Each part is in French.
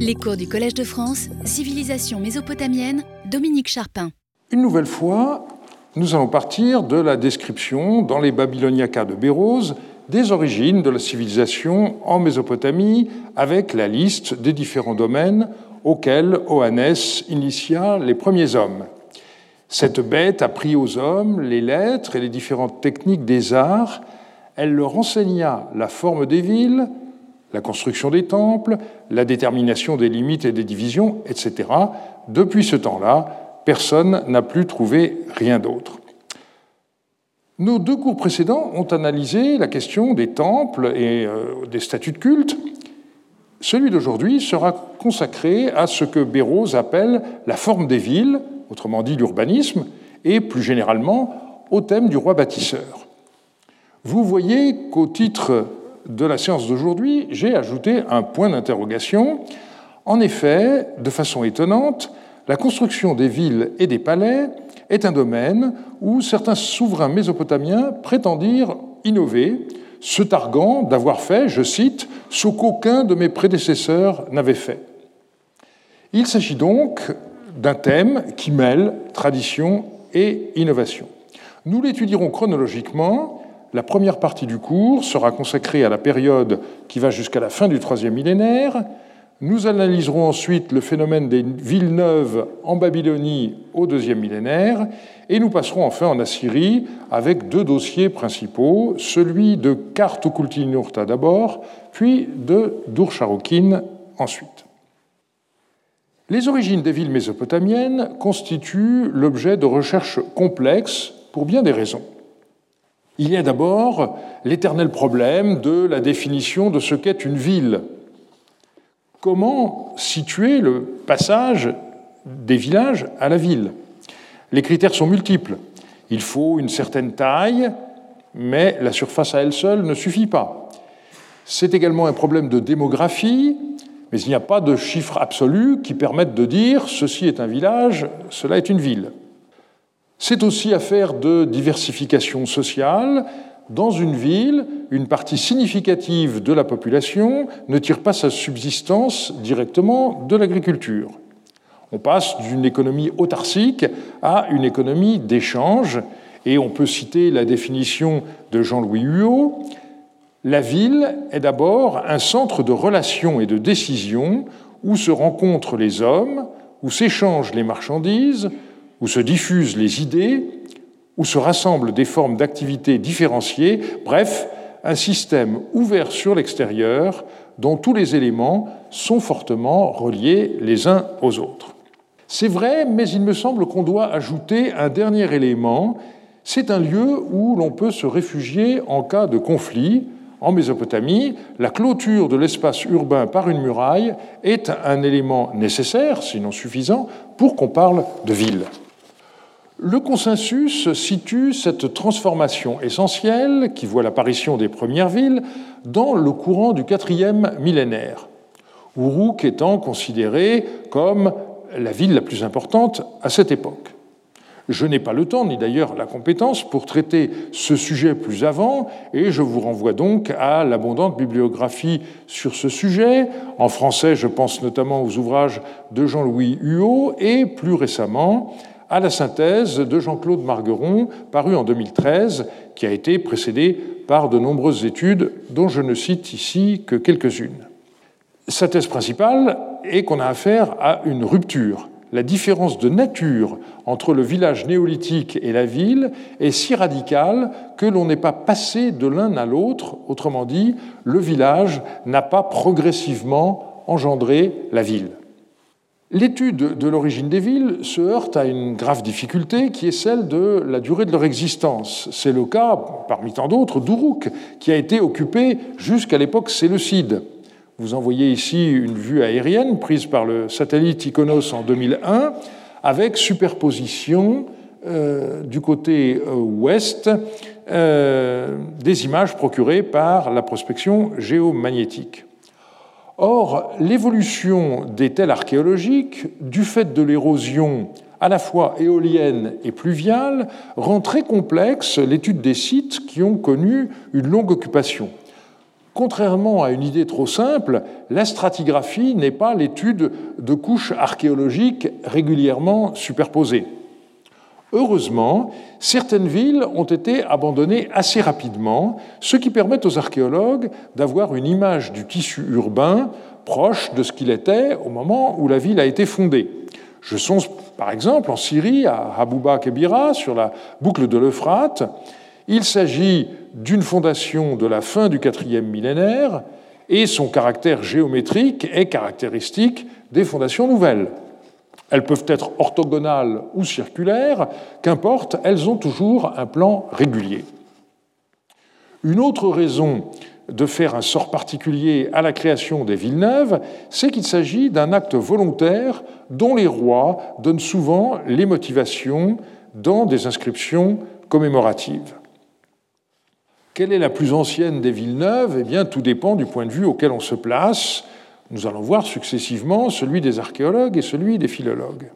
Les cours du Collège de France, Civilisation mésopotamienne, Dominique Charpin. Une nouvelle fois, nous allons partir de la description dans les Babyloniacas de Bérose des origines de la civilisation en Mésopotamie avec la liste des différents domaines auxquels Oannès initia les premiers hommes. Cette bête apprit aux hommes les lettres et les différentes techniques des arts. Elle leur enseigna la forme des villes, la construction des temples, la détermination des limites et des divisions, etc. Depuis ce temps-là, personne n'a plus trouvé rien d'autre. Nos deux cours précédents ont analysé la question des temples et euh, des statuts de culte. Celui d'aujourd'hui sera consacré à ce que Béroz appelle la forme des villes, autrement dit l'urbanisme, et plus généralement au thème du roi bâtisseur. Vous voyez qu'au titre de la séance d'aujourd'hui, j'ai ajouté un point d'interrogation. En effet, de façon étonnante, la construction des villes et des palais est un domaine où certains souverains mésopotamiens prétendirent innover, se targuant d'avoir fait, je cite, ce qu'aucun de mes prédécesseurs n'avait fait. Il s'agit donc d'un thème qui mêle tradition et innovation. Nous l'étudierons chronologiquement la première partie du cours sera consacrée à la période qui va jusqu'à la fin du troisième millénaire. Nous analyserons ensuite le phénomène des villes neuves en Babylonie au deuxième millénaire et nous passerons enfin en Assyrie avec deux dossiers principaux, celui de Kartukulti-Nurta d'abord, puis de Dur-Sharokin ensuite. Les origines des villes mésopotamiennes constituent l'objet de recherches complexes pour bien des raisons. Il y a d'abord l'éternel problème de la définition de ce qu'est une ville. Comment situer le passage des villages à la ville? Les critères sont multiples. Il faut une certaine taille, mais la surface à elle seule ne suffit pas. C'est également un problème de démographie, mais il n'y a pas de chiffre absolu qui permette de dire ceci est un village, cela est une ville. C'est aussi affaire de diversification sociale. Dans une ville, une partie significative de la population ne tire pas sa subsistance directement de l'agriculture. On passe d'une économie autarcique à une économie d'échange, et on peut citer la définition de Jean-Louis Huot. La ville est d'abord un centre de relations et de décisions où se rencontrent les hommes, où s'échangent les marchandises, où se diffusent les idées, où se rassemblent des formes d'activité différenciées, bref, un système ouvert sur l'extérieur dont tous les éléments sont fortement reliés les uns aux autres. C'est vrai, mais il me semble qu'on doit ajouter un dernier élément. C'est un lieu où l'on peut se réfugier en cas de conflit. En Mésopotamie, la clôture de l'espace urbain par une muraille est un élément nécessaire, sinon suffisant, pour qu'on parle de ville. Le consensus situe cette transformation essentielle, qui voit l'apparition des premières villes, dans le courant du quatrième millénaire, Uruk étant considérée comme la ville la plus importante à cette époque. Je n'ai pas le temps, ni d'ailleurs la compétence, pour traiter ce sujet plus avant, et je vous renvoie donc à l'abondante bibliographie sur ce sujet. En français, je pense notamment aux ouvrages de Jean-Louis Huot, et plus récemment à la synthèse de Jean-Claude Margueron, paru en 2013, qui a été précédée par de nombreuses études dont je ne cite ici que quelques-unes. Sa thèse principale est qu'on a affaire à une rupture. La différence de nature entre le village néolithique et la ville est si radicale que l'on n'est pas passé de l'un à l'autre, autrement dit, le village n'a pas progressivement engendré la ville. L'étude de l'origine des villes se heurte à une grave difficulté qui est celle de la durée de leur existence. C'est le cas, parmi tant d'autres, d'Uruk, qui a été occupé jusqu'à l'époque séleucide. Vous en voyez ici une vue aérienne prise par le satellite Iconos en 2001, avec superposition euh, du côté euh, ouest euh, des images procurées par la prospection géomagnétique. Or, l'évolution des tels archéologiques, du fait de l'érosion à la fois éolienne et pluviale, rend très complexe l'étude des sites qui ont connu une longue occupation. Contrairement à une idée trop simple, la stratigraphie n'est pas l'étude de couches archéologiques régulièrement superposées. Heureusement, certaines villes ont été abandonnées assez rapidement, ce qui permet aux archéologues d'avoir une image du tissu urbain proche de ce qu'il était au moment où la ville a été fondée. Je songe par exemple en Syrie à Habouba Kebira sur la boucle de l'Euphrate. Il s'agit d'une fondation de la fin du quatrième millénaire et son caractère géométrique est caractéristique des fondations nouvelles. Elles peuvent être orthogonales ou circulaires, qu'importe, elles ont toujours un plan régulier. Une autre raison de faire un sort particulier à la création des villes neuves, c'est qu'il s'agit d'un acte volontaire dont les rois donnent souvent les motivations dans des inscriptions commémoratives. Quelle est la plus ancienne des villes neuves Eh bien, tout dépend du point de vue auquel on se place. Nous allons voir successivement celui des archéologues et celui des philologues.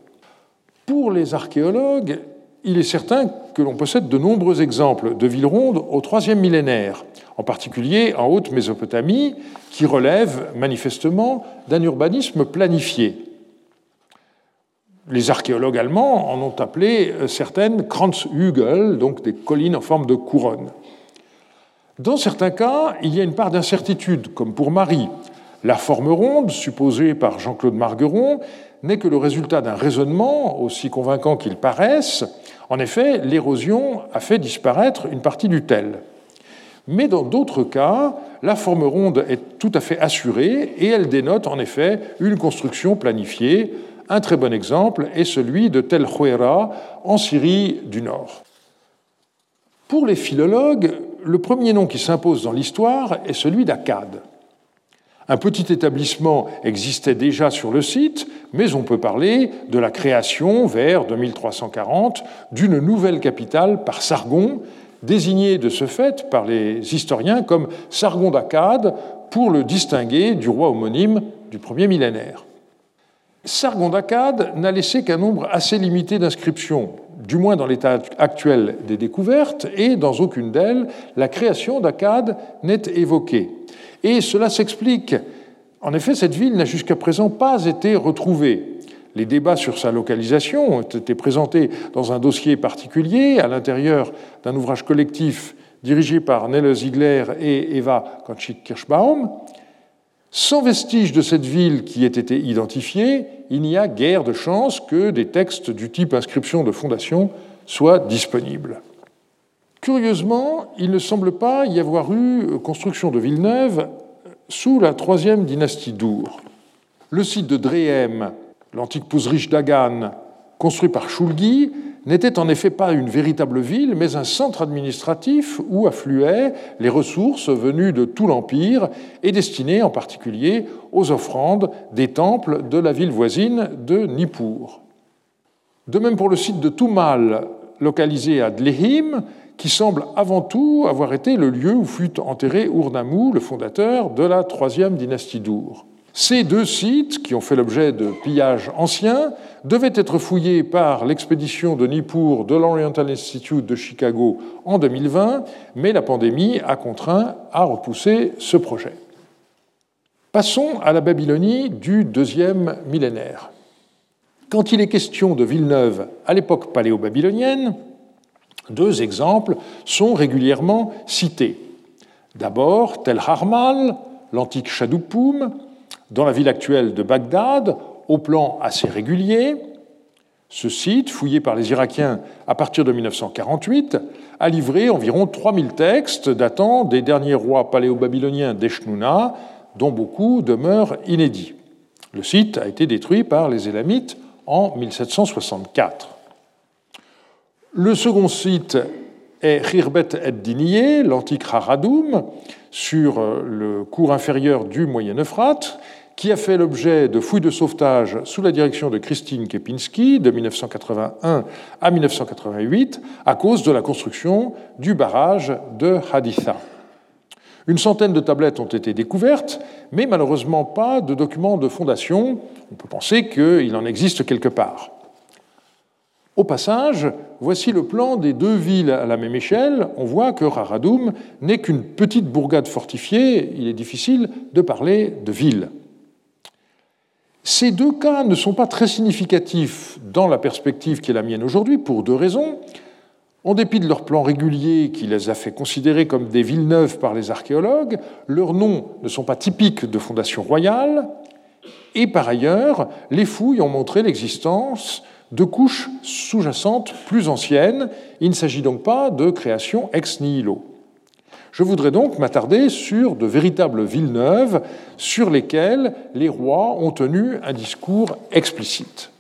Pour les archéologues, il est certain que l'on possède de nombreux exemples de villes rondes au troisième millénaire, en particulier en Haute-Mésopotamie, qui relèvent manifestement d'un urbanisme planifié. Les archéologues allemands en ont appelé certaines Kranzhügel, donc des collines en forme de couronne. Dans certains cas, il y a une part d'incertitude, comme pour Marie, la forme ronde, supposée par Jean-Claude Margueron, n'est que le résultat d'un raisonnement, aussi convaincant qu'il paraisse. En effet, l'érosion a fait disparaître une partie du tel. Mais dans d'autres cas, la forme ronde est tout à fait assurée et elle dénote en effet une construction planifiée. Un très bon exemple est celui de Tel Huera en Syrie du Nord. Pour les philologues, le premier nom qui s'impose dans l'histoire est celui d'Akkad. Un petit établissement existait déjà sur le site, mais on peut parler de la création, vers 2340, d'une nouvelle capitale par Sargon, désignée de ce fait par les historiens comme Sargon d'Akkad pour le distinguer du roi homonyme du premier millénaire. Sargon d'Akkad n'a laissé qu'un nombre assez limité d'inscriptions, du moins dans l'état actuel des découvertes, et dans aucune d'elles, la création d'Akkad n'est évoquée. Et cela s'explique. En effet, cette ville n'a jusqu'à présent pas été retrouvée. Les débats sur sa localisation ont été présentés dans un dossier particulier à l'intérieur d'un ouvrage collectif dirigé par Nelle Ziegler et Eva Konchik-Kirschbaum. Sans vestige de cette ville qui ait été identifiée, il n'y a guère de chance que des textes du type inscription de fondation soient disponibles. Curieusement, il ne semble pas y avoir eu construction de Villeneuve sous la troisième dynastie d'Our. Le site de Drehem, l'antique Pouzrich d'Agan, construit par Shulgi, n'était en effet pas une véritable ville, mais un centre administratif où affluaient les ressources venues de tout l'Empire et destinées en particulier aux offrandes des temples de la ville voisine de Nippur. De même pour le site de Toumal, localisé à Dlehim, qui semble avant tout avoir été le lieu où fut enterré Urnammu, le fondateur de la troisième dynastie d'Ur. Ces deux sites, qui ont fait l'objet de pillages anciens, devaient être fouillés par l'expédition de Nippur de l'Oriental Institute de Chicago en 2020, mais la pandémie a contraint à repousser ce projet. Passons à la Babylonie du deuxième millénaire. Quand il est question de Villeneuve à l'époque paléo-babylonienne, deux exemples sont régulièrement cités. D'abord, Tel Harmal, l'antique Shadoupoum, dans la ville actuelle de Bagdad, au plan assez régulier. Ce site, fouillé par les Irakiens à partir de 1948, a livré environ 3000 textes datant des derniers rois paléo-babyloniens d'Eshnouna, dont beaucoup demeurent inédits. Le site a été détruit par les Élamites en 1764. Le second site est Khirbet ed l'antique Haradoum, sur euh, le cours inférieur du Moyen Euphrate, qui a fait l'objet de fouilles de sauvetage sous la direction de Christine Kepinski de 1981 à 1988 à cause de la construction du barrage de Haditha. Une centaine de tablettes ont été découvertes, mais malheureusement pas de documents de fondation. On peut penser qu'il en existe quelque part. Au passage, voici le plan des deux villes à la même échelle. On voit que Raradoum n'est qu'une petite bourgade fortifiée. Il est difficile de parler de ville. Ces deux cas ne sont pas très significatifs dans la perspective qui est la mienne aujourd'hui pour deux raisons. En dépit de leur plan régulier qui les a fait considérer comme des villes neuves par les archéologues, leurs noms ne sont pas typiques de fondations royales, et par ailleurs, les fouilles ont montré l'existence de couches sous-jacentes plus anciennes. Il ne s'agit donc pas de création ex nihilo. Je voudrais donc m'attarder sur de véritables villes neuves sur lesquelles les rois ont tenu un discours explicite.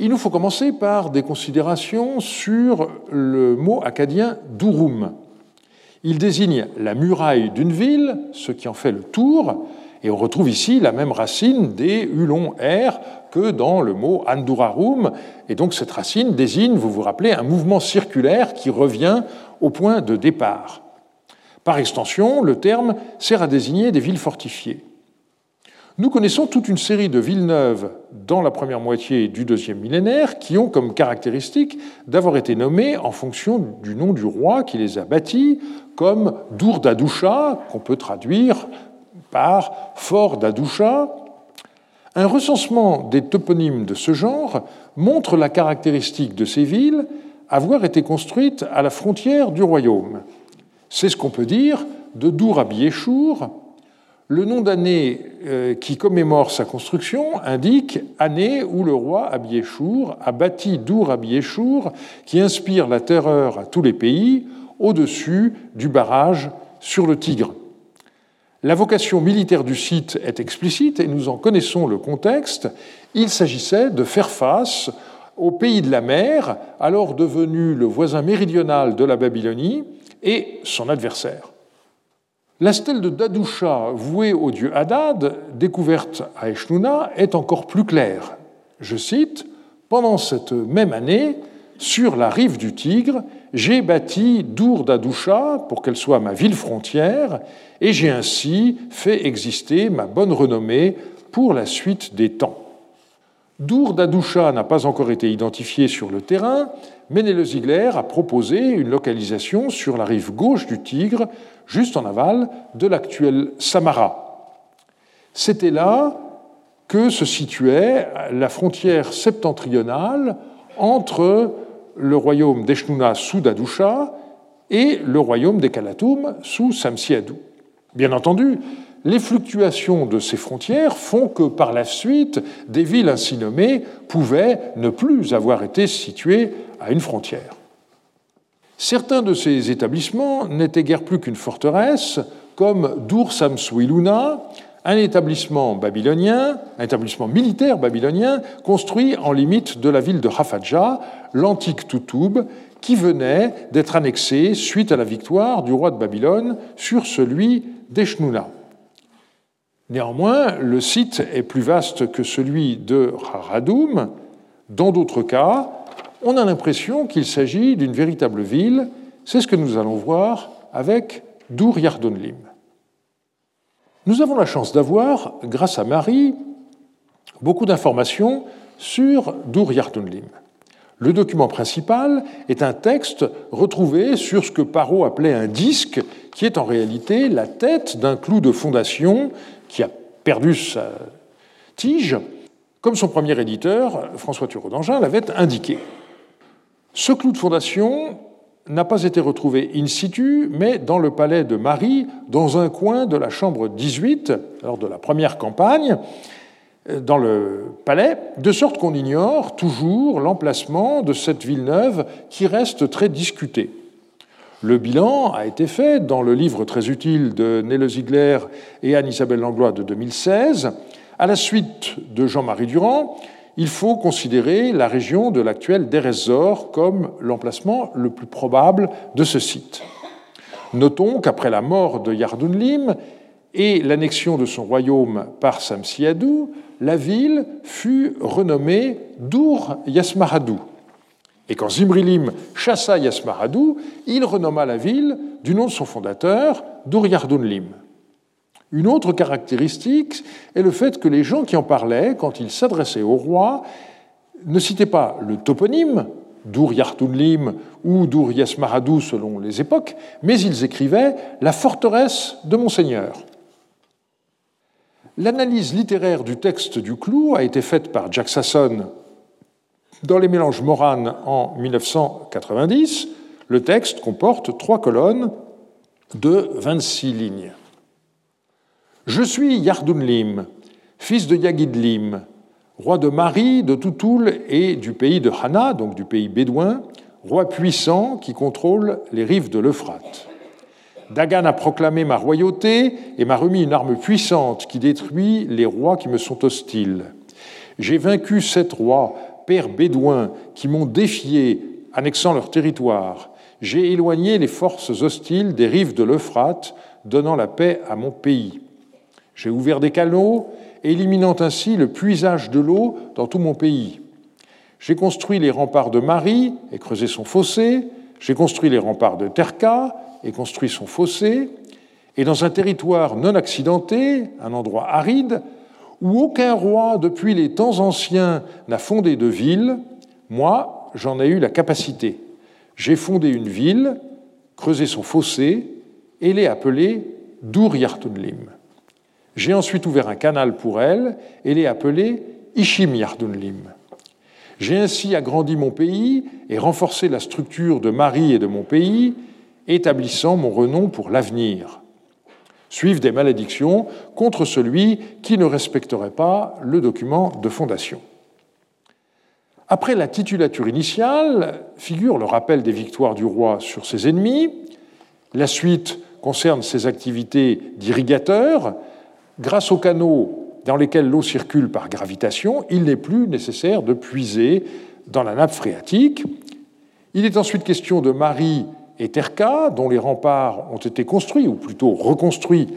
Il nous faut commencer par des considérations sur le mot acadien durum. Il désigne la muraille d'une ville, ce qui en fait le tour, et on retrouve ici la même racine des hulons R que dans le mot andurarum, et donc cette racine désigne, vous vous rappelez, un mouvement circulaire qui revient au point de départ. Par extension, le terme sert à désigner des villes fortifiées. Nous connaissons toute une série de villes neuves dans la première moitié du deuxième millénaire qui ont comme caractéristique d'avoir été nommées en fonction du nom du roi qui les a bâties, comme Dour d'Adoucha, qu'on peut traduire par Fort d'Adoucha. Un recensement des toponymes de ce genre montre la caractéristique de ces villes avoir été construites à la frontière du royaume. C'est ce qu'on peut dire de Dour à le nom d'année euh, qui commémore sa construction indique année où le roi Abiéchour a bâti Dour Abiéchour, qui inspire la terreur à tous les pays, au-dessus du barrage sur le Tigre. La vocation militaire du site est explicite et nous en connaissons le contexte. Il s'agissait de faire face au pays de la mer, alors devenu le voisin méridional de la Babylonie, et son adversaire. La stèle de Dadoucha, vouée au dieu Hadad, découverte à Eshnouna, est encore plus claire. Je cite Pendant cette même année, sur la rive du Tigre, j'ai bâti Dour d'Adoucha pour qu'elle soit ma ville frontière, et j'ai ainsi fait exister ma bonne renommée pour la suite des temps. Dour d'Adoucha n'a pas encore été identifié sur le terrain, mais Ziegler a proposé une localisation sur la rive gauche du Tigre, juste en aval de l'actuel Samara. C'était là que se situait la frontière septentrionale entre le royaume d'Eshnouna sous Dadoucha et le royaume des Kalatoum sous Samsiadou. Bien entendu, les fluctuations de ces frontières font que par la suite, des villes ainsi nommées pouvaient ne plus avoir été situées à une frontière. Certains de ces établissements n'étaient guère plus qu'une forteresse, comme Dur Samsuiluna, un établissement babylonien, un établissement militaire babylonien construit en limite de la ville de Hafadja, l'antique Toutoub, qui venait d'être annexé suite à la victoire du roi de Babylone sur celui d'Eshnouna. Néanmoins, le site est plus vaste que celui de Haradoum. Dans d'autres cas, on a l'impression qu'il s'agit d'une véritable ville. C'est ce que nous allons voir avec Dur Yardonlim. Nous avons la chance d'avoir, grâce à Marie, beaucoup d'informations sur Dur Yardonlim. Le document principal est un texte retrouvé sur ce que Parot appelait un disque, qui est en réalité la tête d'un clou de fondation qui a perdu sa tige, comme son premier éditeur, François Thureau d'Angin, l'avait indiqué. Ce clou de fondation n'a pas été retrouvé in situ, mais dans le palais de Marie, dans un coin de la chambre 18, lors de la première campagne, dans le palais, de sorte qu'on ignore toujours l'emplacement de cette ville neuve qui reste très discutée. Le bilan a été fait dans le livre très utile de Nele Ziegler et Anne-Isabelle Langlois de 2016. À la suite de Jean-Marie Durand, il faut considérer la région de l'actuel Derezor comme l'emplacement le plus probable de ce site. Notons qu'après la mort de Yardunlim et l'annexion de son royaume par Samsiadou, la ville fut renommée Dur Yasmaradou. Et quand Zimrilim chassa Yasmaradou, il renomma la ville du nom de son fondateur, Dur Yardunlim. Une autre caractéristique est le fait que les gens qui en parlaient, quand ils s'adressaient au roi, ne citait pas le toponyme, Dur Yartunlim ou Dur Yasmaradou selon les époques, mais ils écrivaient la forteresse de Monseigneur. L'analyse littéraire du texte du clou a été faite par Jack Sasson dans les mélanges Moran en 1990. Le texte comporte trois colonnes de 26 lignes. Je suis Yardunlim, fils de Yagidlim, roi de Mari, de Toutoul et du pays de Hana, donc du pays bédouin, roi puissant qui contrôle les rives de l'Euphrate. Dagan a proclamé ma royauté et m'a remis une arme puissante qui détruit les rois qui me sont hostiles. J'ai vaincu sept rois, pères bédouins, qui m'ont défié, annexant leur territoire. J'ai éloigné les forces hostiles des rives de l'Euphrate, donnant la paix à mon pays. J'ai ouvert des canaux, éliminant ainsi le puisage de l'eau dans tout mon pays. J'ai construit les remparts de Marie et creusé son fossé. J'ai construit les remparts de Terka et construit son fossé. Et dans un territoire non accidenté, un endroit aride, où aucun roi depuis les temps anciens n'a fondé de ville, moi, j'en ai eu la capacité. J'ai fondé une ville, creusé son fossé et l'ai appelée Dur Yartunlim. J'ai ensuite ouvert un canal pour elle et l'ai appelé Ishim Yardunlim. J'ai ainsi agrandi mon pays et renforcé la structure de Marie et de mon pays, établissant mon renom pour l'avenir. Suivent des malédictions contre celui qui ne respecterait pas le document de fondation. Après la titulature initiale figure le rappel des victoires du roi sur ses ennemis. La suite concerne ses activités d'irrigateur, Grâce aux canaux dans lesquels l'eau circule par gravitation, il n'est plus nécessaire de puiser dans la nappe phréatique. Il est ensuite question de Marie et Terka, dont les remparts ont été construits, ou plutôt reconstruits,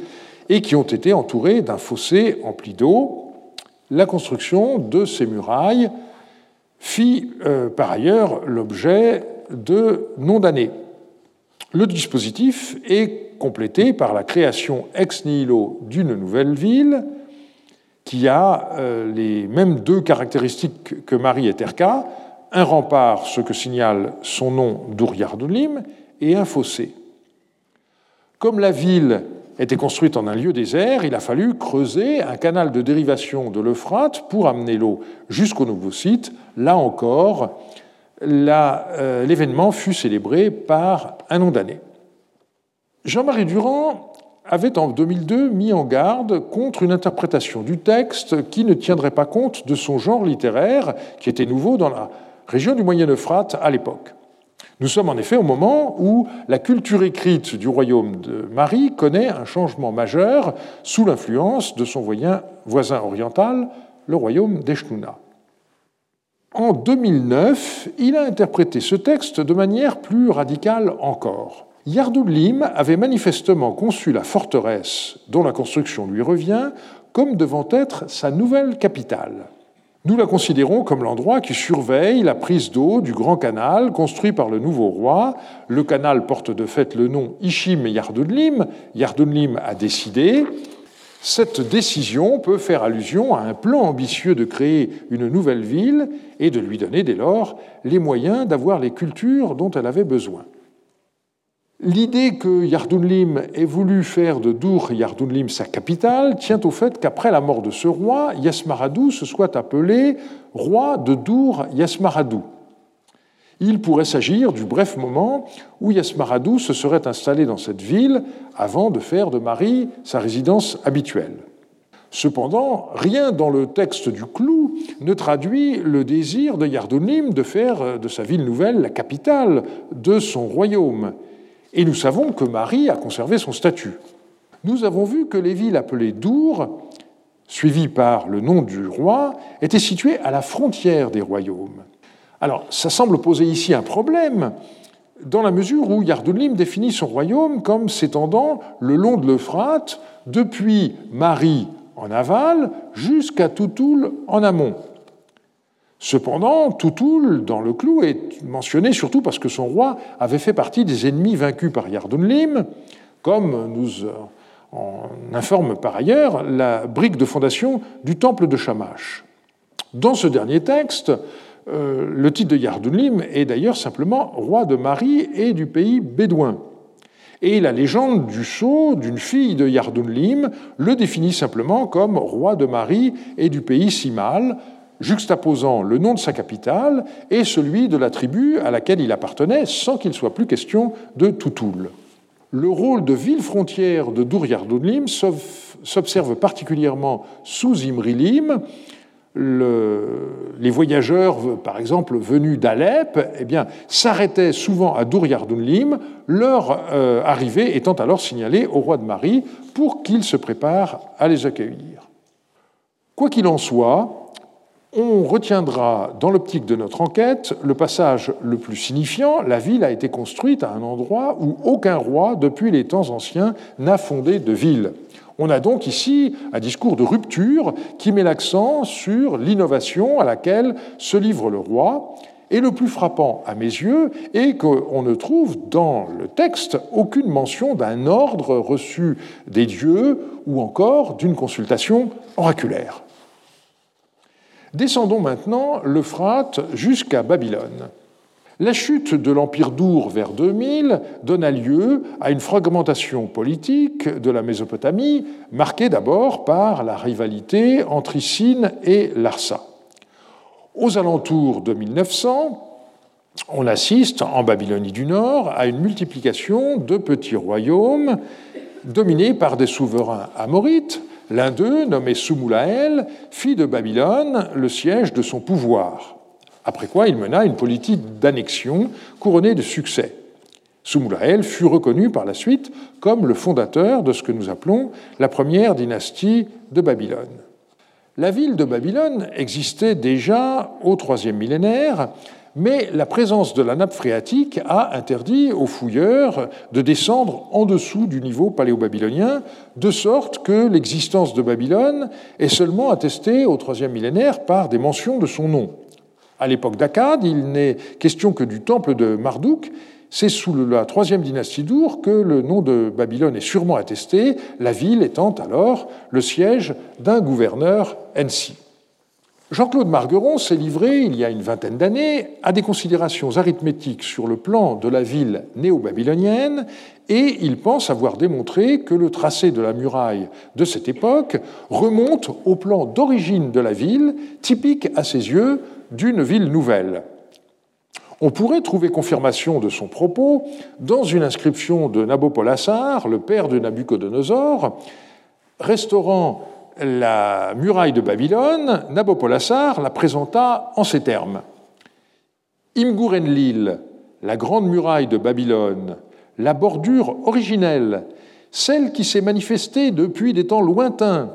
et qui ont été entourés d'un fossé empli d'eau. La construction de ces murailles fit euh, par ailleurs l'objet de noms d'années. Le dispositif est complétée par la création ex nihilo d'une nouvelle ville qui a euh, les mêmes deux caractéristiques que Marie et Terka, un rempart, ce que signale son nom d'Uriardulim, et un fossé. Comme la ville était construite en un lieu désert, il a fallu creuser un canal de dérivation de l'Euphrate pour amener l'eau jusqu'au nouveau site. Là encore, euh, l'événement fut célébré par un nom d'année. Jean-Marie Durand avait en 2002 mis en garde contre une interprétation du texte qui ne tiendrait pas compte de son genre littéraire, qui était nouveau dans la région du Moyen-Euphrate à l'époque. Nous sommes en effet au moment où la culture écrite du royaume de Marie connaît un changement majeur sous l'influence de son voisin oriental, le royaume d'Eshnuna. En 2009, il a interprété ce texte de manière plus radicale encore. Yardoudlim avait manifestement conçu la forteresse dont la construction lui revient comme devant être sa nouvelle capitale. Nous la considérons comme l'endroit qui surveille la prise d'eau du grand canal construit par le nouveau roi. Le canal porte de fait le nom Ishim Yardoudlim. Yardoudlim a décidé. Cette décision peut faire allusion à un plan ambitieux de créer une nouvelle ville et de lui donner dès lors les moyens d'avoir les cultures dont elle avait besoin. L'idée que Yardunlim ait voulu faire de Dur Yardunlim sa capitale tient au fait qu'après la mort de ce roi, Yasmaradou se soit appelé roi de Dur Yasmaradou. Il pourrait s'agir du bref moment où Yasmaradou se serait installé dans cette ville avant de faire de Marie sa résidence habituelle. Cependant, rien dans le texte du clou ne traduit le désir de Yardunlim de faire de sa ville nouvelle la capitale de son royaume. Et nous savons que Marie a conservé son statut. Nous avons vu que les villes appelées Dour, suivies par le nom du roi, étaient situées à la frontière des royaumes. Alors, ça semble poser ici un problème, dans la mesure où Yardulim définit son royaume comme s'étendant le long de l'Euphrate, depuis Marie en aval jusqu'à Toutoul en amont. Cependant, Toutoul, dans le clou, est mentionné surtout parce que son roi avait fait partie des ennemis vaincus par Yardunlim, comme nous en informe par ailleurs la brique de fondation du temple de Shamash. Dans ce dernier texte, euh, le titre de Yardunlim est d'ailleurs simplement roi de Marie et du pays bédouin. Et la légende du sceau d'une fille de Yardunlim le définit simplement comme roi de Marie et du pays Simal, juxtaposant le nom de sa capitale et celui de la tribu à laquelle il appartenait, sans qu'il soit plus question de Toutoul. Le rôle de ville frontière de Dur Yardunlim s'observe particulièrement sous Imrilim, les voyageurs, par exemple, venus d'Alep, eh s'arrêtaient souvent à Dur-Yardunlim, leur euh, arrivée étant alors signalée au roi de Marie pour qu'il se prépare à les accueillir. Quoi qu'il en soit, on retiendra dans l'optique de notre enquête le passage le plus signifiant, la ville a été construite à un endroit où aucun roi, depuis les temps anciens, n'a fondé de ville. On a donc ici un discours de rupture qui met l'accent sur l'innovation à laquelle se livre le roi. Et le plus frappant à mes yeux est qu'on ne trouve dans le texte aucune mention d'un ordre reçu des dieux ou encore d'une consultation oraculaire. Descendons maintenant l'Euphrate jusqu'à Babylone. La chute de l'Empire d'Our vers 2000 donna lieu à une fragmentation politique de la Mésopotamie, marquée d'abord par la rivalité entre Issine et Larsa. Aux alentours de 1900, on assiste en Babylonie du Nord à une multiplication de petits royaumes dominés par des souverains amorites. L'un d'eux, nommé Soumulael, fit de Babylone le siège de son pouvoir après quoi il mena une politique d'annexion couronnée de succès. Soumulael fut reconnu par la suite comme le fondateur de ce que nous appelons la première dynastie de Babylone. La ville de Babylone existait déjà au troisième millénaire, mais la présence de la nappe phréatique a interdit aux fouilleurs de descendre en dessous du niveau paléo-babylonien, de sorte que l'existence de Babylone est seulement attestée au troisième millénaire par des mentions de son nom. À l'époque d'Akkad, il n'est question que du temple de Marduk. C'est sous la troisième dynastie d'Our que le nom de Babylone est sûrement attesté, la ville étant alors le siège d'un gouverneur Ensi. Jean-Claude Margueron s'est livré, il y a une vingtaine d'années, à des considérations arithmétiques sur le plan de la ville néo-babylonienne, et il pense avoir démontré que le tracé de la muraille de cette époque remonte au plan d'origine de la ville, typique à ses yeux d'une ville nouvelle. On pourrait trouver confirmation de son propos dans une inscription de Nabopolassar, le père de Nabucodonosor, restaurant la muraille de Babylone, Nabopolassar la présenta en ces termes. Imgourenlil, la grande muraille de Babylone, la bordure originelle, celle qui s'est manifestée depuis des temps lointains,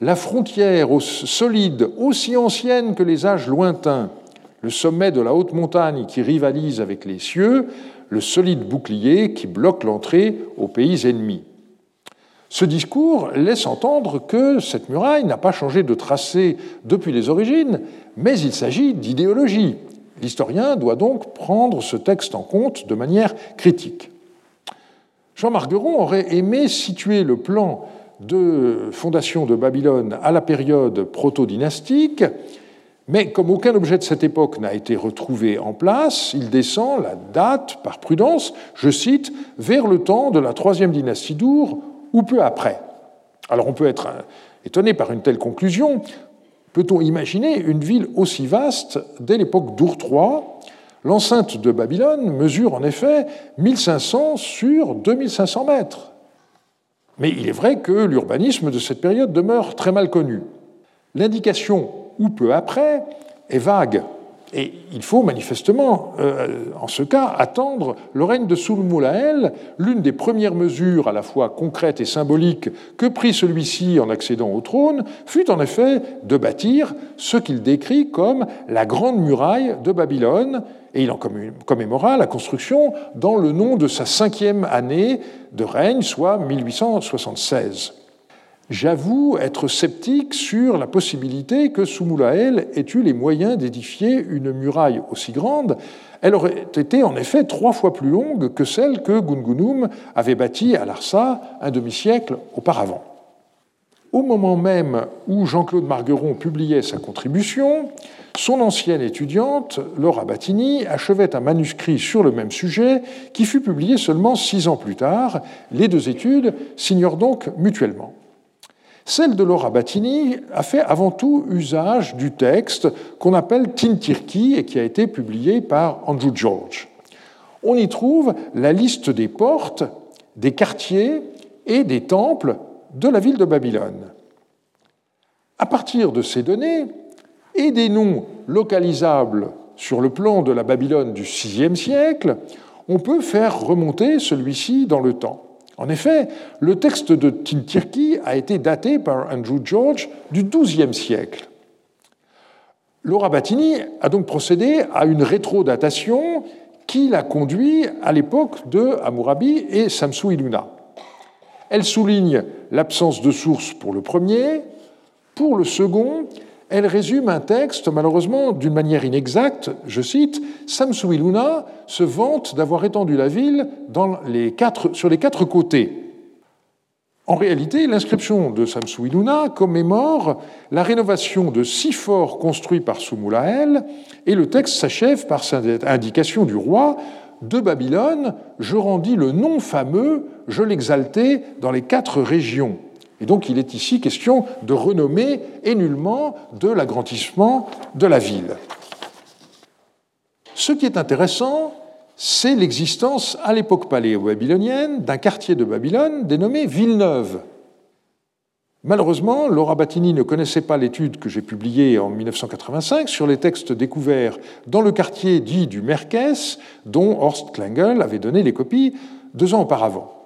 la frontière solide, aussi ancienne que les âges lointains, le sommet de la haute montagne qui rivalise avec les cieux, le solide bouclier qui bloque l'entrée aux pays ennemis. Ce discours laisse entendre que cette muraille n'a pas changé de tracé depuis les origines, mais il s'agit d'idéologie. L'historien doit donc prendre ce texte en compte de manière critique. Jean Margueron aurait aimé situer le plan de fondation de Babylone à la période proto-dynastique, mais comme aucun objet de cette époque n'a été retrouvé en place, il descend la date par prudence, je cite, vers le temps de la troisième dynastie d'Our ou peu après. Alors on peut être étonné par une telle conclusion. Peut-on imaginer une ville aussi vaste dès l'époque d'Our III L'enceinte de Babylone mesure en effet 1500 sur 2500 mètres. Mais il est vrai que l'urbanisme de cette période demeure très mal connu. L'indication ou peu après est vague. Et il faut manifestement, euh, en ce cas, attendre le règne de Sulmulael. L'une des premières mesures, à la fois concrètes et symboliques, que prit celui-ci en accédant au trône, fut en effet de bâtir ce qu'il décrit comme la grande muraille de Babylone, et il en commémora la construction dans le nom de sa cinquième année de règne, soit 1876. J'avoue être sceptique sur la possibilité que Soumulael ait eu les moyens d'édifier une muraille aussi grande. Elle aurait été en effet trois fois plus longue que celle que Gungunum avait bâtie à Larsa un demi-siècle auparavant. Au moment même où Jean-Claude Margueron publiait sa contribution, son ancienne étudiante, Laura Battini, achevait un manuscrit sur le même sujet qui fut publié seulement six ans plus tard. Les deux études s'ignorent donc mutuellement. Celle de Laura Battini a fait avant tout usage du texte qu'on appelle Tintirki et qui a été publié par Andrew George. On y trouve la liste des portes, des quartiers et des temples de la ville de Babylone. À partir de ces données et des noms localisables sur le plan de la Babylone du VIe siècle, on peut faire remonter celui-ci dans le temps. En effet, le texte de Tintirki a été daté par Andrew George du XIIe siècle. Laura Battini a donc procédé à une rétrodatation qui l'a conduit à l'époque de Hammurabi et Samsu Iluna. Elle souligne l'absence de source pour le premier. Pour le second, elle résume un texte, malheureusement d'une manière inexacte. Je cite Samsu Iluna se vante d'avoir étendu la ville sur les quatre côtés. En réalité, l'inscription de Samsu Iluna commémore la rénovation de six forts construits par Sumulael, et le texte s'achève par cette indication du roi de Babylone, je rendis le nom fameux, je l'exaltai dans les quatre régions. Et donc il est ici question de renommée et nullement de l'agrandissement de la ville. Ce qui est intéressant, c'est l'existence à l'époque paléo-babylonienne d'un quartier de Babylone dénommé Villeneuve. Malheureusement, Laura Battini ne connaissait pas l'étude que j'ai publiée en 1985 sur les textes découverts dans le quartier dit du Merkès, dont Horst Klengel avait donné les copies deux ans auparavant.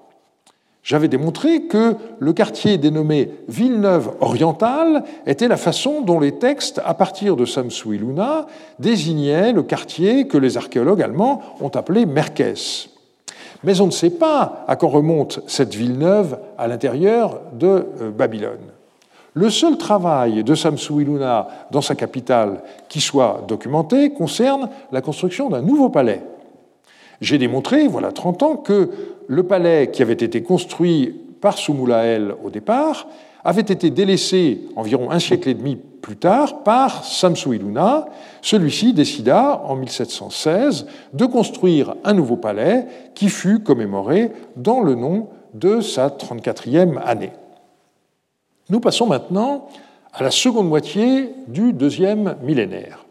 J'avais démontré que le quartier dénommé Villeneuve orientale était la façon dont les textes, à partir de Samsu Iluna, désignaient le quartier que les archéologues allemands ont appelé Merkès. Mais on ne sait pas à quand remonte cette ville neuve à l'intérieur de euh, Babylone. Le seul travail de Samsu Iluna dans sa capitale qui soit documenté concerne la construction d'un nouveau palais. J'ai démontré, voilà 30 ans, que le palais qui avait été construit par Sumulael au départ avait été délaissé environ un siècle et demi plus tard par Samsu Iluna. Celui-ci décida en 1716 de construire un nouveau palais qui fut commémoré dans le nom de sa 34e année. Nous passons maintenant à la seconde moitié du deuxième millénaire.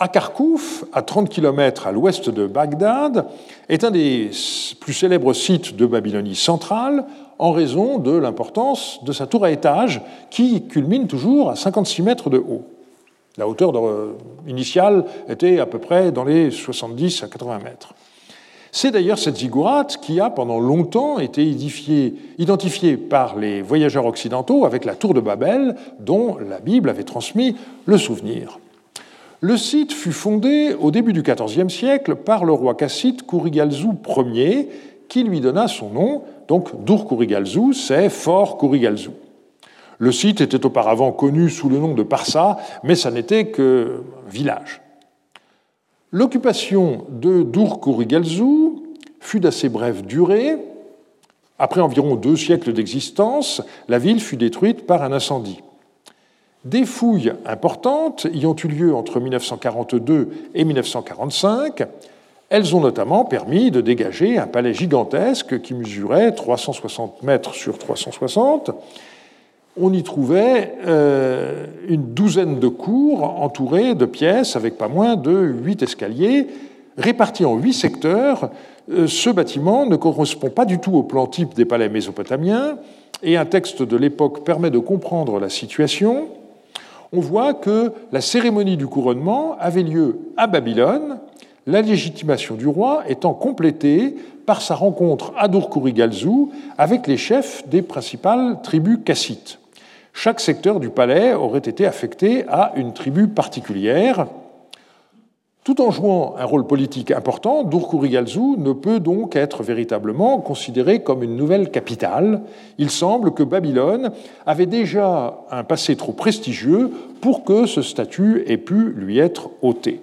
Akarkouf, à 30 km à l'ouest de Bagdad, est un des plus célèbres sites de Babylonie centrale en raison de l'importance de sa tour à étage qui culmine toujours à 56 mètres de haut. La hauteur initiale était à peu près dans les 70 à 80 mètres. C'est d'ailleurs cette ziggourate qui a pendant longtemps été identifiée par les voyageurs occidentaux avec la tour de Babel dont la Bible avait transmis le souvenir. Le site fut fondé au début du XIVe siècle par le roi cassite Kurigalzu Ier qui lui donna son nom donc Dur Kurigalzu, c'est Fort Kurigalzu. Le site était auparavant connu sous le nom de Parsa, mais ça n'était que village. L'occupation de Dur Kurigalzu fut d'assez brève durée. Après environ deux siècles d'existence, la ville fut détruite par un incendie. Des fouilles importantes y ont eu lieu entre 1942 et 1945 elles ont notamment permis de dégager un palais gigantesque qui mesurait 360 mètres sur 360. On y trouvait euh, une douzaine de cours entourées de pièces avec pas moins de huit escaliers répartis en huit secteurs. Euh, ce bâtiment ne correspond pas du tout au plan type des palais mésopotamiens et un texte de l'époque permet de comprendre la situation. On voit que la cérémonie du couronnement avait lieu à Babylone, la légitimation du roi étant complétée par sa rencontre à Durkurigalzu avec les chefs des principales tribus cassites. Chaque secteur du palais aurait été affecté à une tribu particulière. Tout en jouant un rôle politique important, Durkurigalzu ne peut donc être véritablement considéré comme une nouvelle capitale. Il semble que Babylone avait déjà un passé trop prestigieux pour que ce statut ait pu lui être ôté.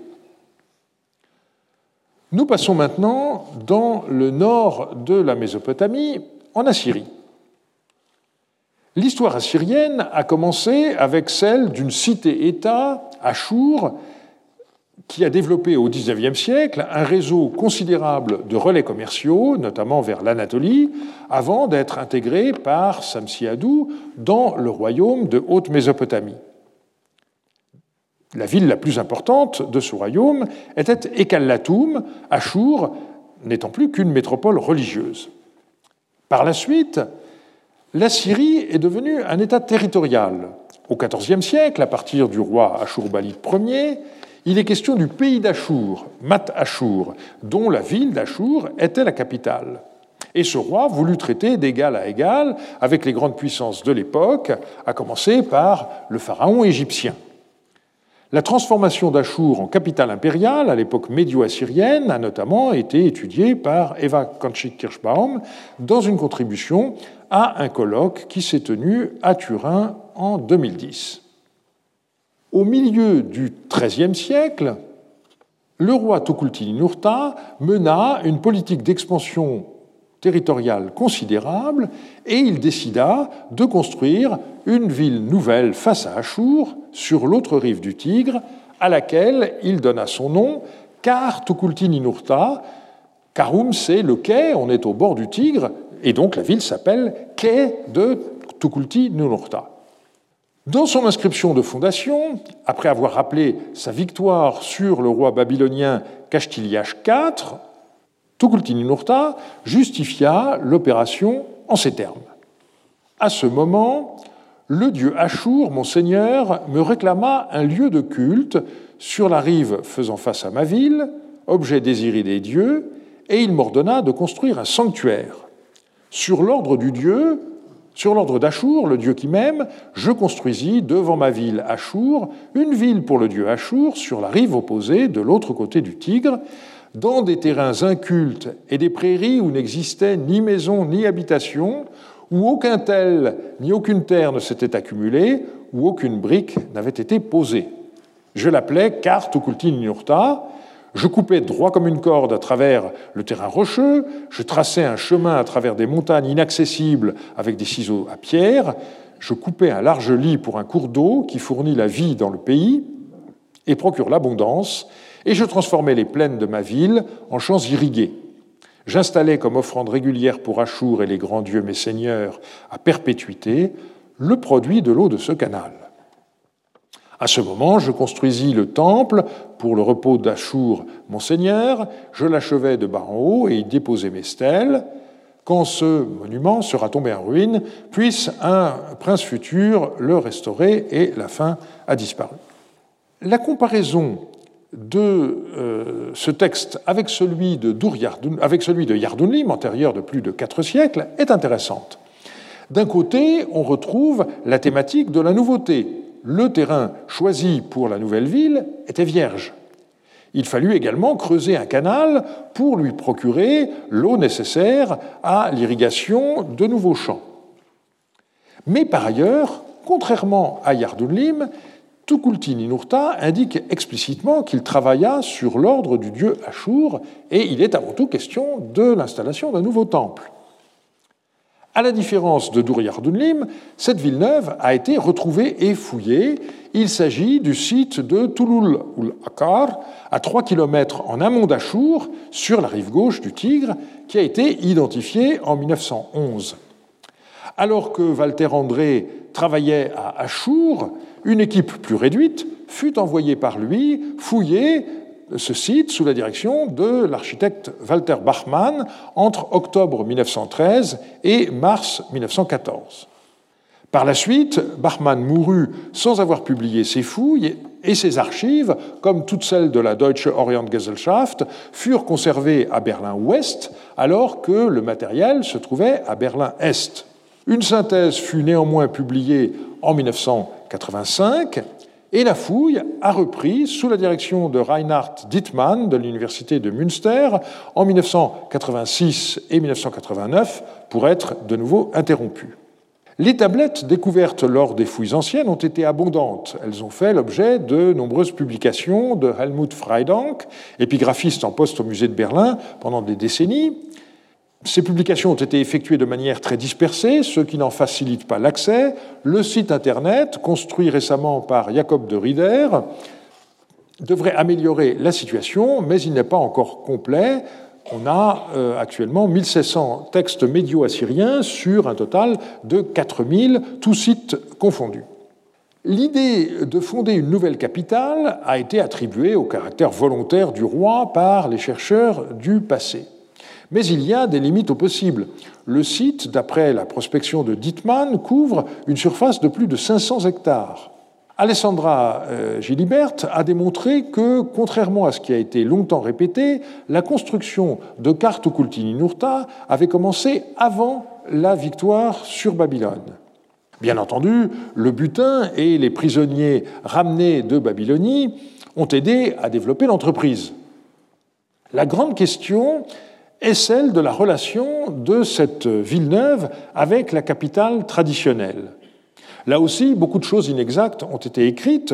Nous passons maintenant dans le nord de la Mésopotamie, en Assyrie. L'histoire assyrienne a commencé avec celle d'une cité-État, Achour, qui a développé au XIXe siècle un réseau considérable de relais commerciaux, notamment vers l'Anatolie, avant d'être intégré par Samsiadou dans le royaume de Haute-Mésopotamie. La ville la plus importante de ce royaume était Ekallatum, Achour n'étant plus qu'une métropole religieuse. Par la suite, la Syrie est devenue un État territorial. Au XIVe siècle, à partir du roi Ashurbanipal Ier, il est question du pays d'Achour, Mat Achour, dont la ville d'Achour était la capitale. Et ce roi voulut traiter d'égal à égal avec les grandes puissances de l'époque, à commencer par le pharaon égyptien. La transformation d'Achour en capitale impériale à l'époque médio-assyrienne a notamment été étudiée par Eva Kanchik-Kirschbaum dans une contribution à un colloque qui s'est tenu à Turin en 2010. Au milieu du XIIIe siècle, le roi Tukulti-Ninurta mena une politique d'expansion territoriale considérable et il décida de construire une ville nouvelle face à Achour, sur l'autre rive du Tigre, à laquelle il donna son nom, car Tukulti-Ninurta, Karum, c'est le quai, on est au bord du Tigre, et donc la ville s'appelle Quai de Tukulti-Ninurta. Dans son inscription de fondation, après avoir rappelé sa victoire sur le roi babylonien Kashtiliash IV, Tukulti-Ninurta justifia l'opération en ces termes. À ce moment, le dieu Ashur, mon seigneur, me réclama un lieu de culte sur la rive faisant face à ma ville, objet désiré des dieux, et il m'ordonna de construire un sanctuaire. Sur l'ordre du dieu, sur l'ordre d'Achour, le dieu qui m'aime, je construisis devant ma ville Achour une ville pour le dieu Achour sur la rive opposée de l'autre côté du Tigre, dans des terrains incultes et des prairies où n'existait ni maison ni habitation, où aucun tel ni aucune terre ne s'était accumulée, où aucune brique n'avait été posée. Je l'appelais Carte Okultin Nurta, je coupais droit comme une corde à travers le terrain rocheux, je traçais un chemin à travers des montagnes inaccessibles avec des ciseaux à pierre, je coupais un large lit pour un cours d'eau qui fournit la vie dans le pays et procure l'abondance, et je transformais les plaines de ma ville en champs irrigués. J'installais comme offrande régulière pour Achour et les grands dieux mes seigneurs à perpétuité le produit de l'eau de ce canal. À ce moment, je construisis le temple pour le repos d'Achour, mon seigneur, je l'achevai de bas en haut et y déposai mes stèles. Quand ce monument sera tombé en ruine, puisse un prince futur le restaurer et la fin a disparu. La comparaison de euh, ce texte avec celui de, avec celui de Yardunlim, antérieur de plus de quatre siècles, est intéressante. D'un côté, on retrouve la thématique de la nouveauté, le terrain choisi pour la nouvelle ville était vierge. Il fallut également creuser un canal pour lui procurer l'eau nécessaire à l'irrigation de nouveaux champs. Mais par ailleurs, contrairement à Yardunlim, Tukulti Ninurta indique explicitement qu'il travailla sur l'ordre du dieu Ashur et il est avant tout question de l'installation d'un nouveau temple. À la différence de Dunlim, cette ville neuve a été retrouvée et fouillée. Il s'agit du site de Tulul ul Akar, à 3 km en amont d'Achour, sur la rive gauche du Tigre, qui a été identifié en 1911. Alors que Walter André travaillait à Achour, une équipe plus réduite fut envoyée par lui fouiller ce site sous la direction de l'architecte Walter Bachmann entre octobre 1913 et mars 1914. Par la suite, Bachmann mourut sans avoir publié ses fouilles et ses archives, comme toutes celles de la Deutsche Orientgesellschaft, furent conservées à Berlin-Ouest alors que le matériel se trouvait à Berlin-Est. Une synthèse fut néanmoins publiée en 1985 et la fouille a repris sous la direction de Reinhard Dittmann de l'Université de Münster en 1986 et 1989 pour être de nouveau interrompue. Les tablettes découvertes lors des fouilles anciennes ont été abondantes. Elles ont fait l'objet de nombreuses publications de Helmut Freidank, épigraphiste en poste au musée de Berlin pendant des décennies. Ces publications ont été effectuées de manière très dispersée, ce qui n'en facilite pas l'accès. Le site Internet, construit récemment par Jacob de Rieder, devrait améliorer la situation, mais il n'est pas encore complet. On a euh, actuellement 1600 textes médiaux assyriens sur un total de 4000, tous sites confondus. L'idée de fonder une nouvelle capitale a été attribuée au caractère volontaire du roi par les chercheurs du passé. Mais il y a des limites au possible. Le site, d'après la prospection de Dittmann, couvre une surface de plus de 500 hectares. Alessandra euh, Gilibert a démontré que, contrairement à ce qui a été longtemps répété, la construction de Kartukultini-Nurta avait commencé avant la victoire sur Babylone. Bien entendu, le butin et les prisonniers ramenés de Babylonie ont aidé à développer l'entreprise. La grande question est celle de la relation de cette ville neuve avec la capitale traditionnelle. Là aussi, beaucoup de choses inexactes ont été écrites.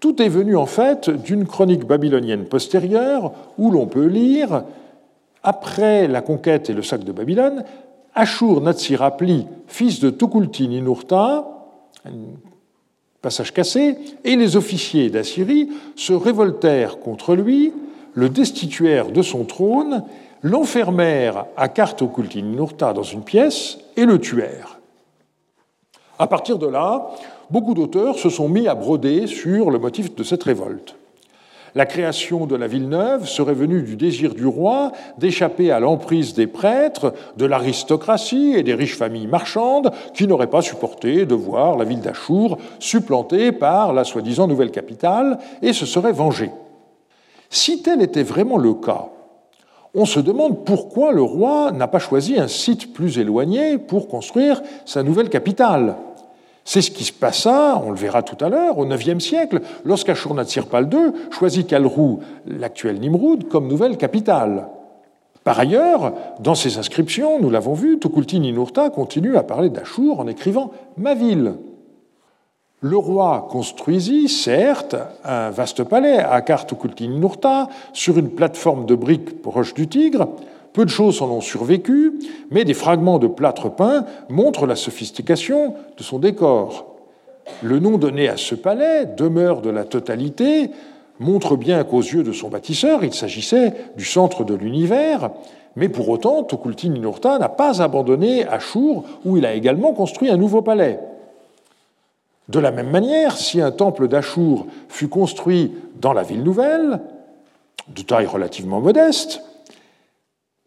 Tout est venu en fait d'une chronique babylonienne postérieure où l'on peut lire Après la conquête et le sac de Babylone, Ashur Natsirapli, fils de Tukulti Ninurta, passage cassé, et les officiers d'Assyrie se révoltèrent contre lui, le destituèrent de son trône l'enfermèrent à Kartokultin-Nurta dans une pièce et le tuèrent. À partir de là, beaucoup d'auteurs se sont mis à broder sur le motif de cette révolte. La création de la ville neuve serait venue du désir du roi d'échapper à l'emprise des prêtres, de l'aristocratie et des riches familles marchandes qui n'auraient pas supporté de voir la ville d'Achour supplantée par la soi-disant nouvelle capitale et se seraient vengés. Si tel était vraiment le cas, on se demande pourquoi le roi n'a pas choisi un site plus éloigné pour construire sa nouvelle capitale. C'est ce qui se passa, on le verra tout à l'heure, au IXe siècle, lorsqu'Ashurnatsirpal II choisit Kalrou, l'actuel Nimroud, comme nouvelle capitale. Par ailleurs, dans ses inscriptions, nous l'avons vu, Tukulti Ninurta continue à parler d'Ashur en écrivant ma ville. Le roi construisit, certes, un vaste palais à Kartukultin-Nurta sur une plateforme de briques proche du Tigre. Peu de choses en ont survécu, mais des fragments de plâtre peint montrent la sophistication de son décor. Le nom donné à ce palais, demeure de la totalité, montre bien qu'aux yeux de son bâtisseur, il s'agissait du centre de l'univers, mais pour autant, Tukulti-Ninurta n'a pas abandonné Ashur, où il a également construit un nouveau palais. De la même manière, si un temple d'Achour fut construit dans la ville nouvelle, de taille relativement modeste,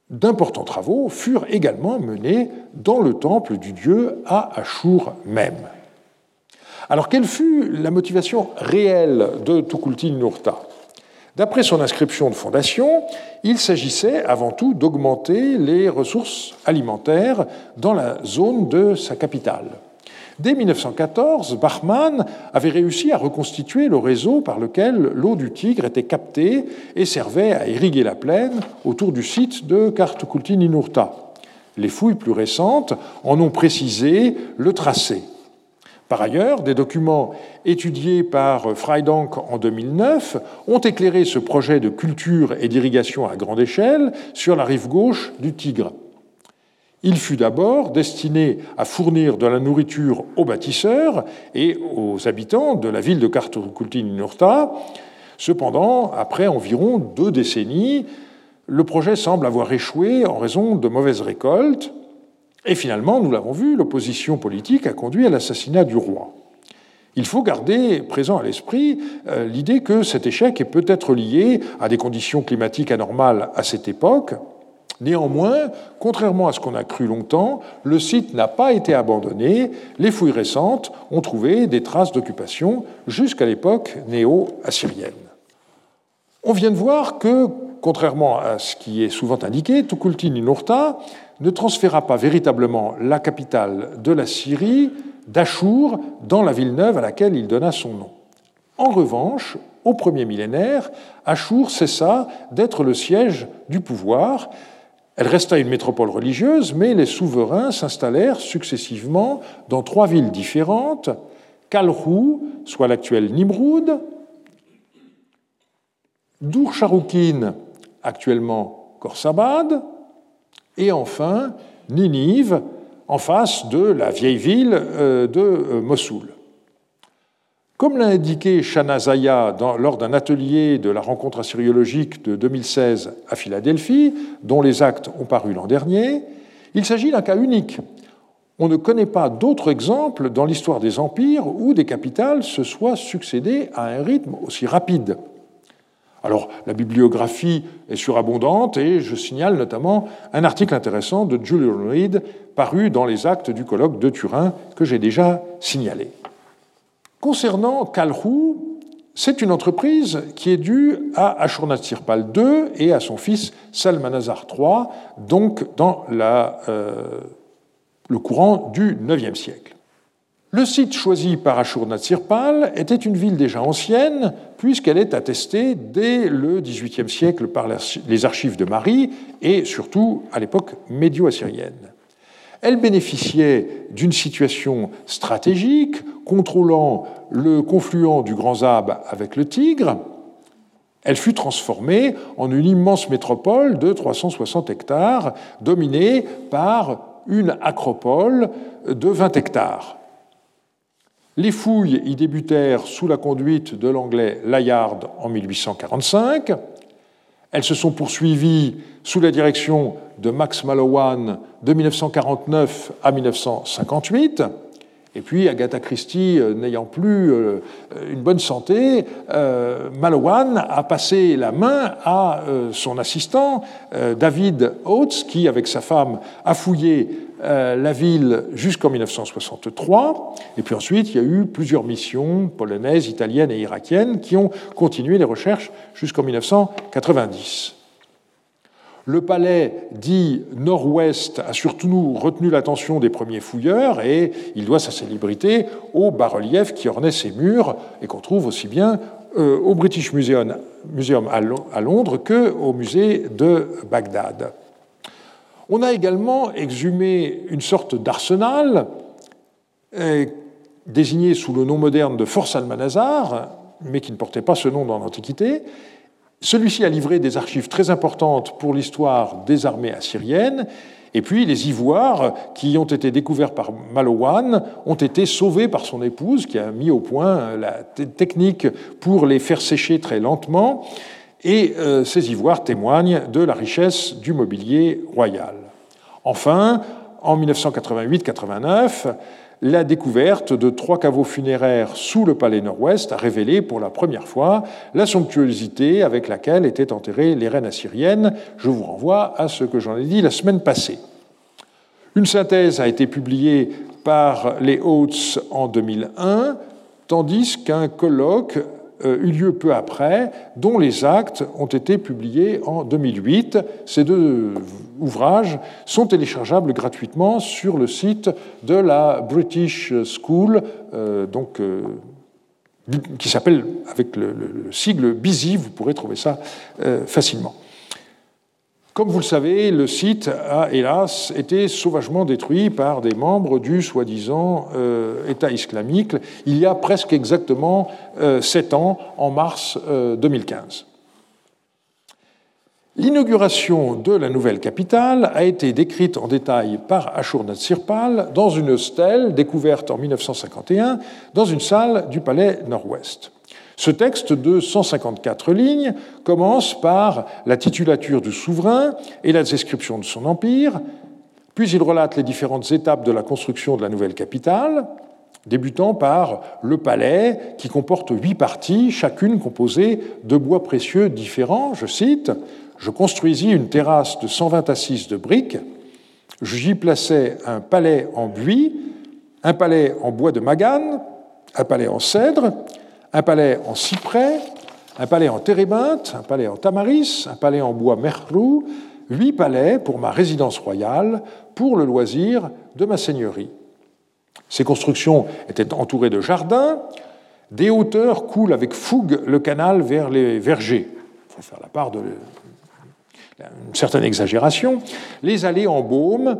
d'importants travaux furent également menés dans le temple du dieu à Achour même. Alors, quelle fut la motivation réelle de Tukulti Nurta? D'après son inscription de fondation, il s'agissait avant tout d'augmenter les ressources alimentaires dans la zone de sa capitale. Dès 1914, Bachmann avait réussi à reconstituer le réseau par lequel l'eau du Tigre était captée et servait à irriguer la plaine autour du site de Kartukulti-Ninurta. Les fouilles plus récentes en ont précisé le tracé. Par ailleurs, des documents étudiés par Freidank en 2009 ont éclairé ce projet de culture et d'irrigation à grande échelle sur la rive gauche du Tigre. Il fut d'abord destiné à fournir de la nourriture aux bâtisseurs et aux habitants de la ville de Kartukulti-Nurta. Cependant, après environ deux décennies, le projet semble avoir échoué en raison de mauvaises récoltes. Et finalement, nous l'avons vu, l'opposition politique a conduit à l'assassinat du roi. Il faut garder présent à l'esprit euh, l'idée que cet échec est peut-être lié à des conditions climatiques anormales à cette époque, Néanmoins, contrairement à ce qu'on a cru longtemps, le site n'a pas été abandonné. Les fouilles récentes ont trouvé des traces d'occupation jusqu'à l'époque néo-assyrienne. On vient de voir que, contrairement à ce qui est souvent indiqué, Tukulti-Ninurta ne transféra pas véritablement la capitale de la Syrie d'Achour dans la ville neuve à laquelle il donna son nom. En revanche, au premier millénaire, Achour cessa d'être le siège du pouvoir elle resta une métropole religieuse, mais les souverains s'installèrent successivement dans trois villes différentes, Kalrou, soit l'actuel Nimroud, Dur Sharoukin, actuellement Khorsabad, et enfin Ninive, en face de la vieille ville euh, de euh, Mossoul. Comme l'a indiqué Shana Zaya lors d'un atelier de la rencontre assyriologique de 2016 à Philadelphie, dont les actes ont paru l'an dernier, il s'agit d'un cas unique. On ne connaît pas d'autres exemples dans l'histoire des empires où des capitales se soient succédées à un rythme aussi rapide. Alors, la bibliographie est surabondante et je signale notamment un article intéressant de Julian Reed paru dans les actes du colloque de Turin que j'ai déjà signalé. Concernant Kalrou, c'est une entreprise qui est due à Ashurnasirpal II et à son fils Salmanazar III, donc dans euh, le courant du IXe siècle. Le site choisi par Ashur-Natsirpal était une ville déjà ancienne, puisqu'elle est attestée dès le XVIIIe siècle par les archives de Marie et surtout à l'époque médio-assyrienne. Elle bénéficiait d'une situation stratégique, contrôlant le confluent du Grand Zab avec le Tigre. Elle fut transformée en une immense métropole de 360 hectares, dominée par une acropole de 20 hectares. Les fouilles y débutèrent sous la conduite de l'anglais Layard en 1845. Elles se sont poursuivies sous la direction de Max Mallowan de 1949 à 1958. Et puis Agatha Christie, euh, n'ayant plus euh, une bonne santé, euh, Malowan a passé la main à son assistant, David Oates, qui, avec sa femme, a fouillé la ville jusqu'en 1963. Et puis ensuite, il y a eu plusieurs missions polonaises, italiennes et irakiennes qui ont continué les recherches jusqu'en 1990. Le palais dit nord-ouest a surtout retenu l'attention des premiers fouilleurs et il doit sa célébrité au bas-relief qui ornait ses murs et qu'on trouve aussi bien euh, au British Museum, à Londres qu'au musée de Bagdad. On a également exhumé une sorte d'arsenal euh, désigné sous le nom moderne de Force Almanazar, mais qui ne portait pas ce nom dans l'Antiquité, celui-ci a livré des archives très importantes pour l'histoire des armées assyriennes, et puis les ivoires qui ont été découverts par Malowan ont été sauvés par son épouse, qui a mis au point la technique pour les faire sécher très lentement, et euh, ces ivoires témoignent de la richesse du mobilier royal. Enfin, en 1988-89, la découverte de trois caveaux funéraires sous le palais nord-ouest a révélé pour la première fois la somptuosité avec laquelle étaient enterrées les reines assyriennes. Je vous renvoie à ce que j'en ai dit la semaine passée. Une synthèse a été publiée par les Oates en 2001, tandis qu'un colloque eut lieu peu après, dont les actes ont été publiés en 2008. Ces deux ouvrages sont téléchargeables gratuitement sur le site de la British School, euh, donc, euh, qui s'appelle avec le, sigle BUSY, vous pourrez trouver ça facilement. Comme vous le savez, le site a hélas été sauvagement détruit par des membres du soi-disant euh, État islamique il y a presque exactement euh, sept ans, en mars 2015. Euh, L'inauguration de la nouvelle capitale a été décrite en détail par Ashur-Natsirpal dans une stèle découverte en 1951 dans une salle du palais Nord-Ouest. Ce texte de 154 lignes commence par la titulature du souverain et la description de son empire, puis il relate les différentes étapes de la construction de la nouvelle capitale, débutant par le palais qui comporte huit parties, chacune composée de bois précieux différents. Je cite Je construisis une terrasse de 120 assises de briques, j'y plaçais un palais en buis, un palais en bois de magane, un palais en cèdre, un palais en cyprès, un palais en térébinthe, un palais en tamaris, un palais en bois merlou, huit palais pour ma résidence royale, pour le loisir de ma seigneurie. Ces constructions étaient entourées de jardins, des hauteurs coulent avec fougue le canal vers les vergers. Il faut faire la part d'une certaine exagération. Les allées en baume,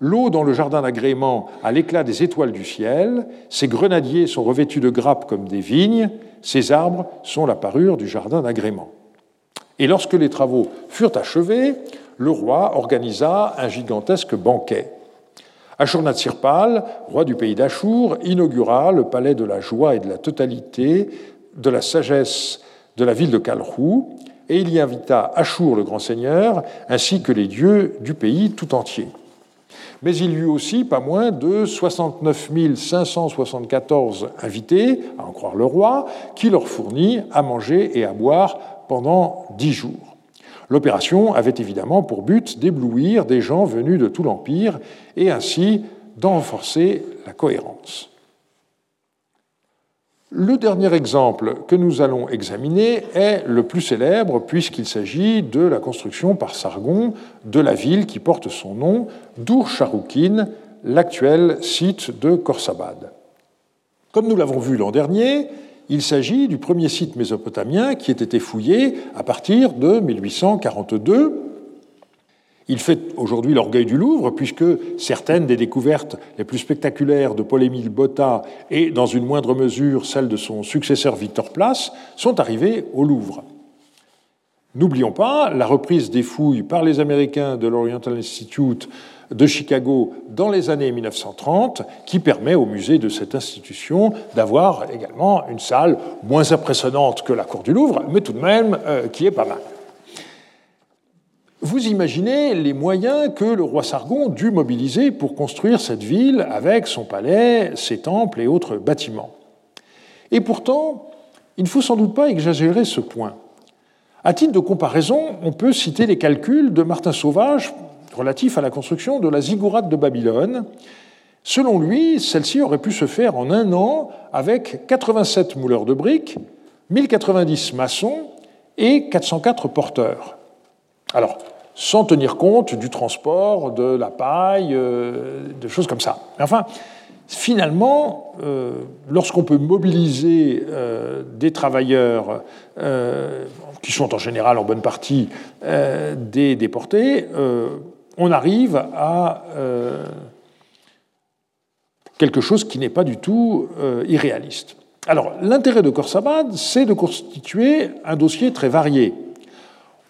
L'eau dans le jardin d'agrément a l'éclat des étoiles du ciel, ses grenadiers sont revêtus de grappes comme des vignes, ces arbres sont la parure du jardin d'agrément. Et lorsque les travaux furent achevés, le roi organisa un gigantesque banquet. Ashurnatsirpal, roi du pays d'Achour, inaugura le palais de la joie et de la totalité, de la sagesse de la ville de Kalrou, et il y invita Achour le grand seigneur, ainsi que les dieux du pays tout entier. Mais il y eut aussi pas moins de 69 574 invités, à en croire le roi, qui leur fournit à manger et à boire pendant dix jours. L'opération avait évidemment pour but d'éblouir des gens venus de tout l'Empire et ainsi d'en renforcer la cohérence. Le dernier exemple que nous allons examiner est le plus célèbre puisqu'il s'agit de la construction par Sargon de la ville qui porte son nom, d'Ur l'actuel site de Khorsabad. Comme nous l'avons vu l'an dernier, il s'agit du premier site mésopotamien qui ait été fouillé à partir de 1842. Il fait aujourd'hui l'orgueil du Louvre, puisque certaines des découvertes les plus spectaculaires de Paul-Émile Botta et, dans une moindre mesure, celles de son successeur Victor Place, sont arrivées au Louvre. N'oublions pas la reprise des fouilles par les Américains de l'Oriental Institute de Chicago dans les années 1930, qui permet au musée de cette institution d'avoir également une salle moins impressionnante que la Cour du Louvre, mais tout de même euh, qui est pas mal. Vous imaginez les moyens que le roi Sargon dut mobiliser pour construire cette ville avec son palais, ses temples et autres bâtiments. Et pourtant, il ne faut sans doute pas exagérer ce point. À titre de comparaison, on peut citer les calculs de Martin Sauvage relatif à la construction de la ziggourate de Babylone. Selon lui, celle-ci aurait pu se faire en un an avec 87 mouleurs de briques, 1090 maçons et 404 porteurs. Alors, sans tenir compte du transport, de la paille, euh, de choses comme ça. Enfin, finalement, euh, lorsqu'on peut mobiliser euh, des travailleurs qui sont en général en bonne partie des déportés, on arrive à quelque chose qui n'est pas du tout irréaliste. Alors, l'intérêt de Khorsabad, c'est de constituer un dossier très varié.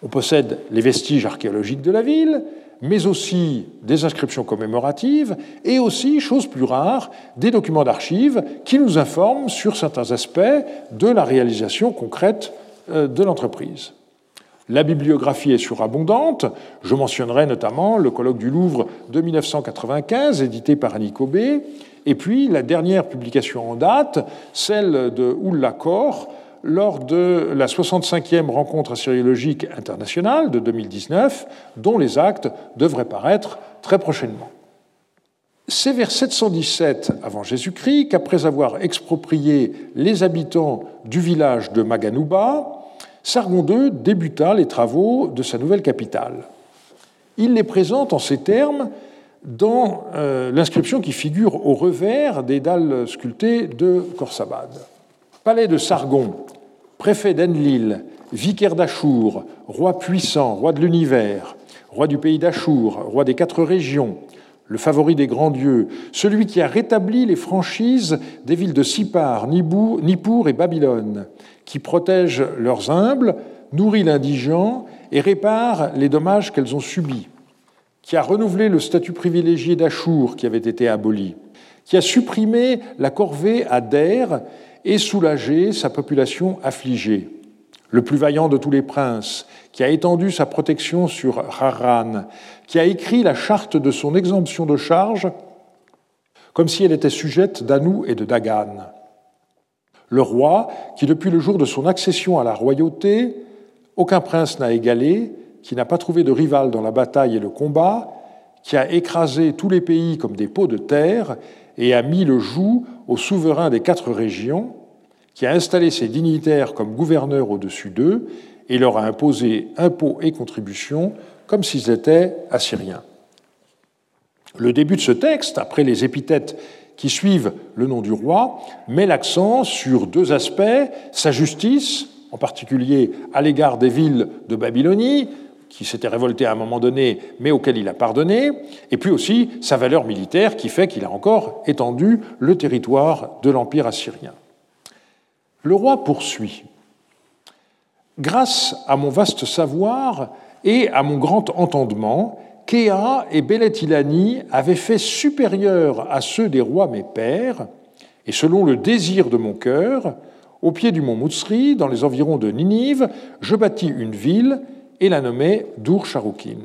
On possède les vestiges archéologiques de la ville, mais aussi des inscriptions commémoratives et aussi, chose plus rare, des documents d'archives qui nous informent sur certains aspects de la réalisation concrète euh, de l'entreprise. La bibliographie est surabondante. Je mentionnerai notamment le colloque du Louvre de 1995, édité par Annie Cobé, et puis la dernière publication en date, celle de Oulla Kor, lors de la 65e rencontre assyriologique internationale de 2019, dont les actes devraient paraître très prochainement. C'est vers 717 avant Jésus-Christ qu'après avoir exproprié les habitants du village de Maganouba, Sargon II débuta les travaux de sa nouvelle capitale. Il les présente en ces termes dans euh, l'inscription qui figure au revers des dalles sculptées de Khorsabad. Palais de Sargon, préfet d'Enlil, vicaire d'Achour, roi puissant, roi de l'univers, roi du pays d'Achour, roi des quatre régions, le favori des grands dieux, celui qui a rétabli les franchises des villes de Sipar, Nippur et Babylone, qui protège leurs humbles, nourrit l'indigent et répare les dommages qu'elles ont subis, qui a renouvelé le statut privilégié d'Achour qui avait été aboli, qui a supprimé la corvée à Der et soulagé sa population affligée, le plus vaillant de tous les princes, qui a étendu sa protection sur Haran, qui a écrit la charte de son exemption de charge comme si elle était sujette d'Anou et de Dagan. Le roi, qui depuis le jour de son accession à la royauté, aucun prince n'a égalé, qui n'a pas trouvé de rival dans la bataille et le combat, qui a écrasé tous les pays comme des pots de terre et a mis le joug aux souverains des quatre régions, qui a installé ses dignitaires comme gouverneurs au-dessus d'eux et leur a imposé impôts et contributions comme s'ils étaient assyriens. Le début de ce texte, après les épithètes qui suivent le nom du roi, met l'accent sur deux aspects, sa justice, en particulier à l'égard des villes de Babylonie, qui s'étaient révoltées à un moment donné, mais auxquelles il a pardonné, et puis aussi sa valeur militaire, qui fait qu'il a encore étendu le territoire de l'Empire assyrien. Le roi poursuit. Grâce à mon vaste savoir et à mon grand entendement, Kéa et Beletilani avaient fait supérieur à ceux des rois mes pères, et selon le désir de mon cœur, au pied du mont Moutsri, dans les environs de Ninive, je bâtis une ville et la nommai Dur Sharukin.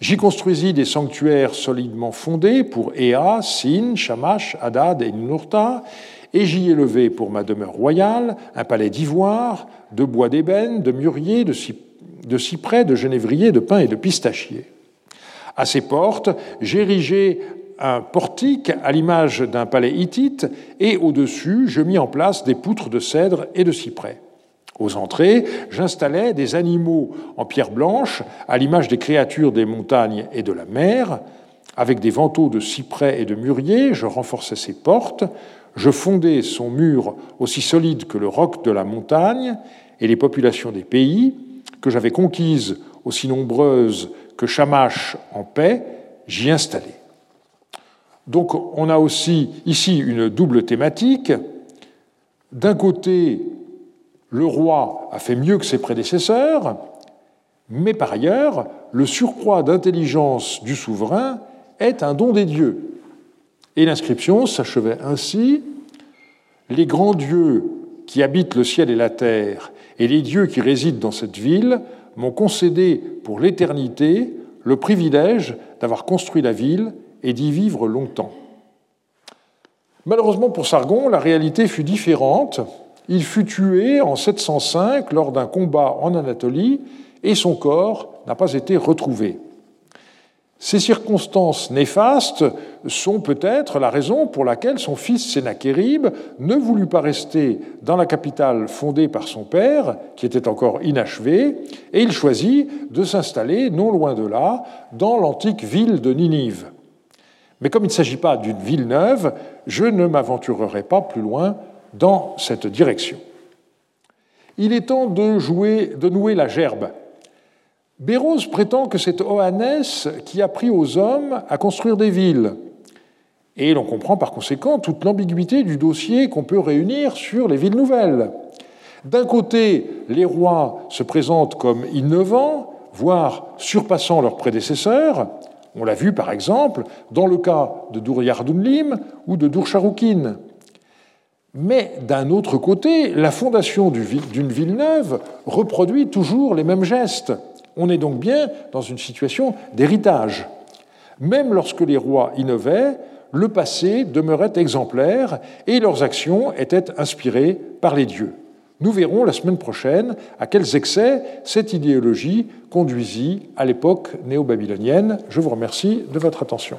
J'y construisis des sanctuaires solidement fondés pour Ea, Sin, Shamash, Hadad et Ninurta, et j'y élevai pour ma demeure royale un palais d'ivoire, de bois d'ébène, de mûrier, de cyprès, de genévrier, de pin et de pistachier. À ses portes, j'érigeai un portique à l'image d'un palais hittite, et au-dessus, je mis en place des poutres de cèdre et de cyprès. Aux entrées, j'installais des animaux en pierre blanche, à l'image des créatures des montagnes et de la mer. Avec des vantaux de cyprès et de mûrier, je renforçais ses portes. Je fondais son mur aussi solide que le roc de la montagne, et les populations des pays, que j'avais conquises aussi nombreuses que Shamash en paix, j'y installais. Donc on a aussi ici une double thématique. D'un côté, le roi a fait mieux que ses prédécesseurs, mais par ailleurs, le surcroît d'intelligence du souverain est un don des dieux. Et l'inscription s'achevait ainsi Les grands dieux qui habitent le ciel et la terre, et les dieux qui résident dans cette ville, m'ont concédé pour l'éternité le privilège d'avoir construit la ville et d'y vivre longtemps. Malheureusement pour Sargon, la réalité fut différente. Il fut tué en 705 lors d'un combat en Anatolie et son corps n'a pas été retrouvé. Ces circonstances néfastes sont peut-être la raison pour laquelle son fils Sénachérib ne voulut pas rester dans la capitale fondée par son père, qui était encore inachevée, et il choisit de s'installer non loin de là, dans l'antique ville de Ninive. Mais comme il ne s'agit pas d'une ville neuve, je ne m'aventurerai pas plus loin dans cette direction. Il est temps de, jouer, de nouer la gerbe Béroz prétend que c'est Oannès qui a pris aux hommes à construire des villes. Et l'on comprend par conséquent toute l'ambiguïté du dossier qu'on peut réunir sur les villes nouvelles. D'un côté, les rois se présentent comme innovants, voire surpassant leurs prédécesseurs. On l'a vu par exemple dans le cas de Dur-Yardunlim ou de Dur-Sharukin. Mais d'un autre côté, la fondation d'une ville neuve reproduit toujours les mêmes gestes. On est donc bien dans une situation d'héritage. Même lorsque les rois innovaient, le passé demeurait exemplaire et leurs actions étaient inspirées par les dieux. Nous verrons la semaine prochaine à quels excès cette idéologie conduisit à l'époque néo-babylonienne. Je vous remercie de votre attention.